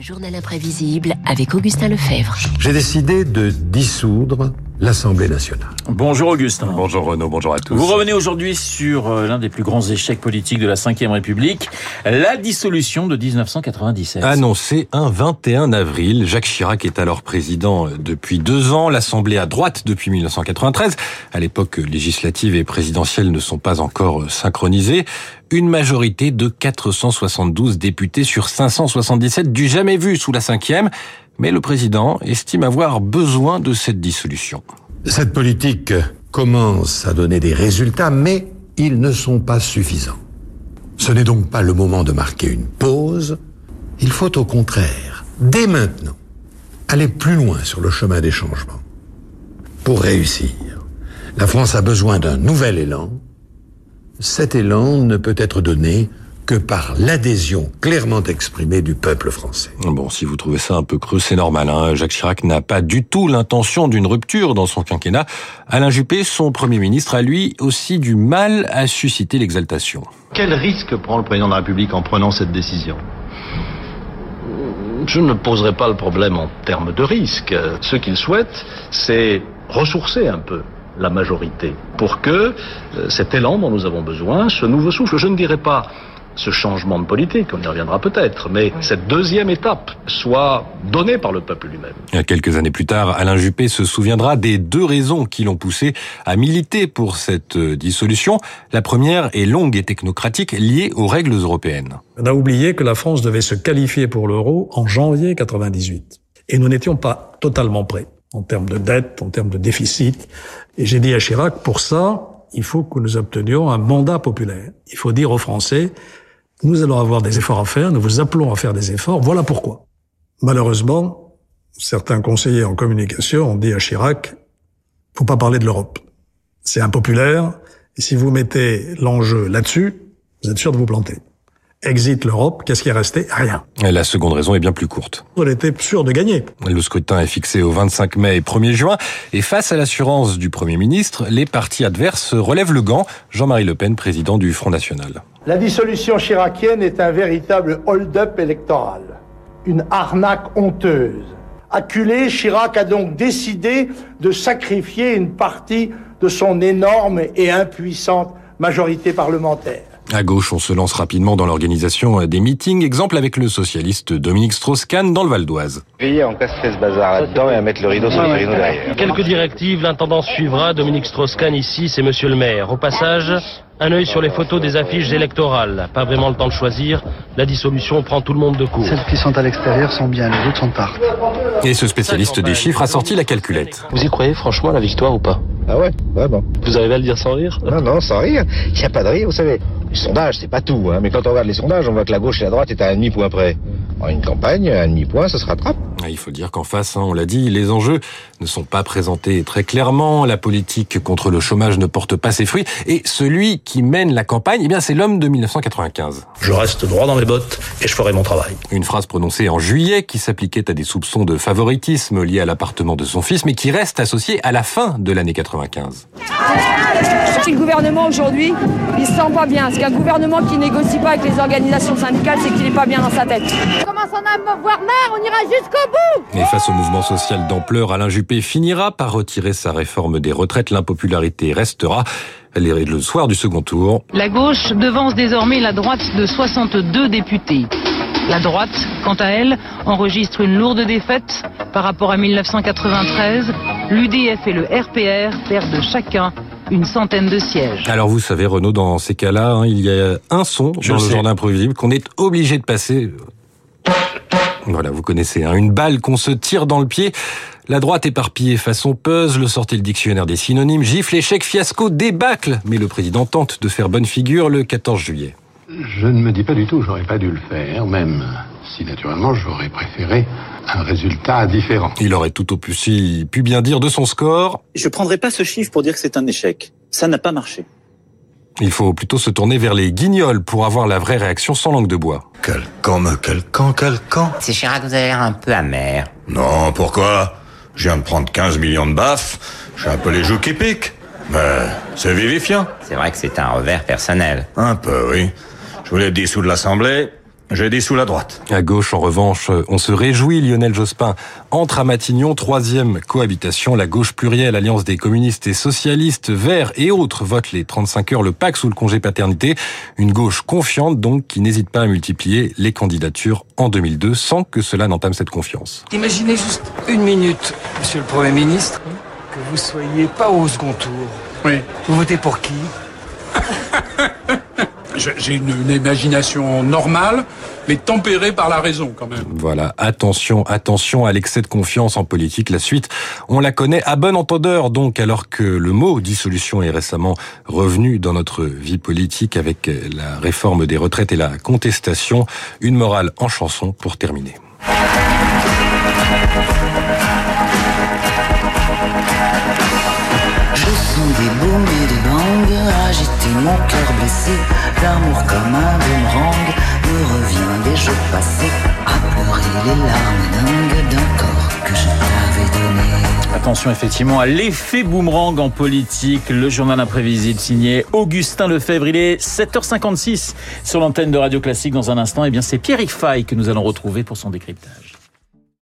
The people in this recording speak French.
Journal imprévisible avec Augustin Lefebvre. J'ai décidé de dissoudre l'Assemblée nationale. Bonjour Augustin. Bonjour Renaud, bonjour à tous. Vous revenez aujourd'hui sur euh, l'un des plus grands échecs politiques de la Ve République, la dissolution de 1997. Annoncé un 21 avril, Jacques Chirac est alors président euh, depuis deux ans, l'Assemblée à droite depuis 1993. À l'époque, législative et présidentielle ne sont pas encore euh, synchronisées. Une majorité de 472 députés sur 577 du jamais vu sous la cinquième. Mais le président estime avoir besoin de cette dissolution. Cette politique commence à donner des résultats, mais ils ne sont pas suffisants. Ce n'est donc pas le moment de marquer une pause. Il faut au contraire, dès maintenant, aller plus loin sur le chemin des changements. Pour réussir, la France a besoin d'un nouvel élan. Cet élan ne peut être donné que par l'adhésion clairement exprimée du peuple français. Bon, si vous trouvez ça un peu creux, c'est normal. Hein. Jacques Chirac n'a pas du tout l'intention d'une rupture dans son quinquennat. Alain Juppé, son Premier ministre, a lui aussi du mal à susciter l'exaltation. Quel risque prend le président de la République en prenant cette décision? Je ne poserai pas le problème en termes de risque. Ce qu'il souhaite, c'est ressourcer un peu la majorité pour que cet élan dont nous avons besoin, ce nouveau souffle, je ne dirais pas ce changement de politique, on y reviendra peut-être, mais cette deuxième étape soit donnée par le peuple lui-même. Quelques années plus tard, Alain Juppé se souviendra des deux raisons qui l'ont poussé à militer pour cette dissolution. La première est longue et technocratique, liée aux règles européennes. On a oublié que la France devait se qualifier pour l'euro en janvier 98. Et nous n'étions pas totalement prêts en termes de dette, en termes de déficit. Et j'ai dit à Chirac, pour ça, il faut que nous obtenions un mandat populaire. Il faut dire aux Français, nous allons avoir des efforts à faire, nous vous appelons à faire des efforts, voilà pourquoi. Malheureusement, certains conseillers en communication ont dit à Chirac, faut pas parler de l'Europe. C'est impopulaire, et si vous mettez l'enjeu là-dessus, vous êtes sûr de vous planter. Exit l'Europe, qu'est-ce qui est resté? Rien. Et la seconde raison est bien plus courte. On était sûr de gagner. Le scrutin est fixé au 25 mai et 1er juin, et face à l'assurance du Premier ministre, les partis adverses relèvent le gant. Jean-Marie Le Pen, président du Front National. La dissolution chiracienne est un véritable hold-up électoral, une arnaque honteuse. Acculé, Chirac a donc décidé de sacrifier une partie de son énorme et impuissante majorité parlementaire. À gauche, on se lance rapidement dans l'organisation des meetings, exemple avec le socialiste Dominique Strauss-Kahn dans le Val d'Oise. Veillez à encastrer ce bazar là-dedans et à mettre le rideau sur le rideau derrière. Quelques directives, l'intendance suivra. Dominique Strauss-Kahn ici, c'est monsieur le maire. Au passage, un œil sur les photos des affiches électorales. Pas vraiment le temps de choisir. La dissolution prend tout le monde de court. Celles qui sont à l'extérieur sont bien, les autres sont partent. Et ce spécialiste des chiffres a sorti la calculette. Vous y croyez franchement à la victoire ou pas? Ah ouais, vraiment. Vous arrivez à le dire sans rire? Non, non, sans rire. Il n'y a pas de rire, vous savez. Les sondages, c'est pas tout, hein. Mais quand on regarde les sondages, on voit que la gauche et la droite est à un demi-point près. En une campagne, un demi-point, ça se rattrape. Il faut dire qu'en face, hein, on l'a dit, les enjeux ne sont pas présentés très clairement. La politique contre le chômage ne porte pas ses fruits. Et celui qui mène la campagne, eh bien, c'est l'homme de 1995. Je reste droit dans les bottes et je ferai mon travail. Une phrase prononcée en juillet qui s'appliquait à des soupçons de favoritisme liés à l'appartement de son fils, mais qui reste associé à la fin de l'année 95. Le gouvernement aujourd'hui, il se sent pas bien. Parce qu'un gouvernement qui négocie pas avec les organisations syndicales, c'est qu'il n'est pas bien dans sa tête. Mère On ira jusqu'au bout Et face au mouvement social d'ampleur, Alain Juppé finira par retirer sa réforme des retraites. L'impopularité restera. Elle est le soir du second tour. La gauche devance désormais la droite de 62 députés. La droite, quant à elle, enregistre une lourde défaite par rapport à 1993. L'UDF et le RPR perdent chacun une centaine de sièges. Alors vous savez, Renaud, dans ces cas-là, hein, il y a un son Je dans sais. le genre d'imprévisible qu'on est obligé de passer. Voilà, vous connaissez, hein, une balle qu'on se tire dans le pied. La droite éparpillée façon puzzle, sortez le dictionnaire des synonymes, gifle, échec, fiasco, débâcle. Mais le président tente de faire bonne figure le 14 juillet. Je ne me dis pas du tout, j'aurais pas dû le faire, même si naturellement j'aurais préféré un résultat différent. Il aurait tout au plus si pu bien dire de son score. Je prendrai pas ce chiffre pour dire que c'est un échec. Ça n'a pas marché. Il faut plutôt se tourner vers les guignols pour avoir la vraie réaction sans langue de bois. Quel camp, mais quel camp, quel camp C'est Chirac, vous avez l'air un peu amer. Non, pourquoi? Je viens de prendre 15 millions de baffes, j'ai un peu les joues qui piquent. Mais c'est vivifiant. C'est vrai que c'est un revers personnel. Un peu, oui. Je voulais dissoudre l'Assemblée, J'ai dit sous la droite. À gauche, en revanche, on se réjouit. Lionel Jospin entre à Matignon. Troisième cohabitation. La gauche plurielle, alliance des communistes et socialistes, verts et autres votent les 35 heures, le PAC sous le congé paternité. Une gauche confiante, donc, qui n'hésite pas à multiplier les candidatures en 2002 sans que cela n'entame cette confiance. Imaginez juste une minute, monsieur le Premier ministre, que vous soyez pas au second tour. Oui. Vous votez pour qui? J'ai une, imagination normale, mais tempérée par la raison quand même. Voilà, attention, attention à l'excès de confiance en politique. La suite, on la connaît à bon entendeur, donc, alors que le mot dissolution est récemment revenu dans notre vie politique avec la réforme des retraites et la contestation. Une morale en chanson pour terminer. Mon cœur blessé. L'amour comme un boomerang me revient des jours passés à pleurer les larmes dingues d'un corps que je t'avais donné. Attention effectivement à l'effet boomerang en politique. Le journal imprévisible signé Augustin Lefebvre. Il est 7h56 sur l'antenne de Radio Classique. Dans un instant, et eh bien c'est Pierre Fay que nous allons retrouver pour son décryptage.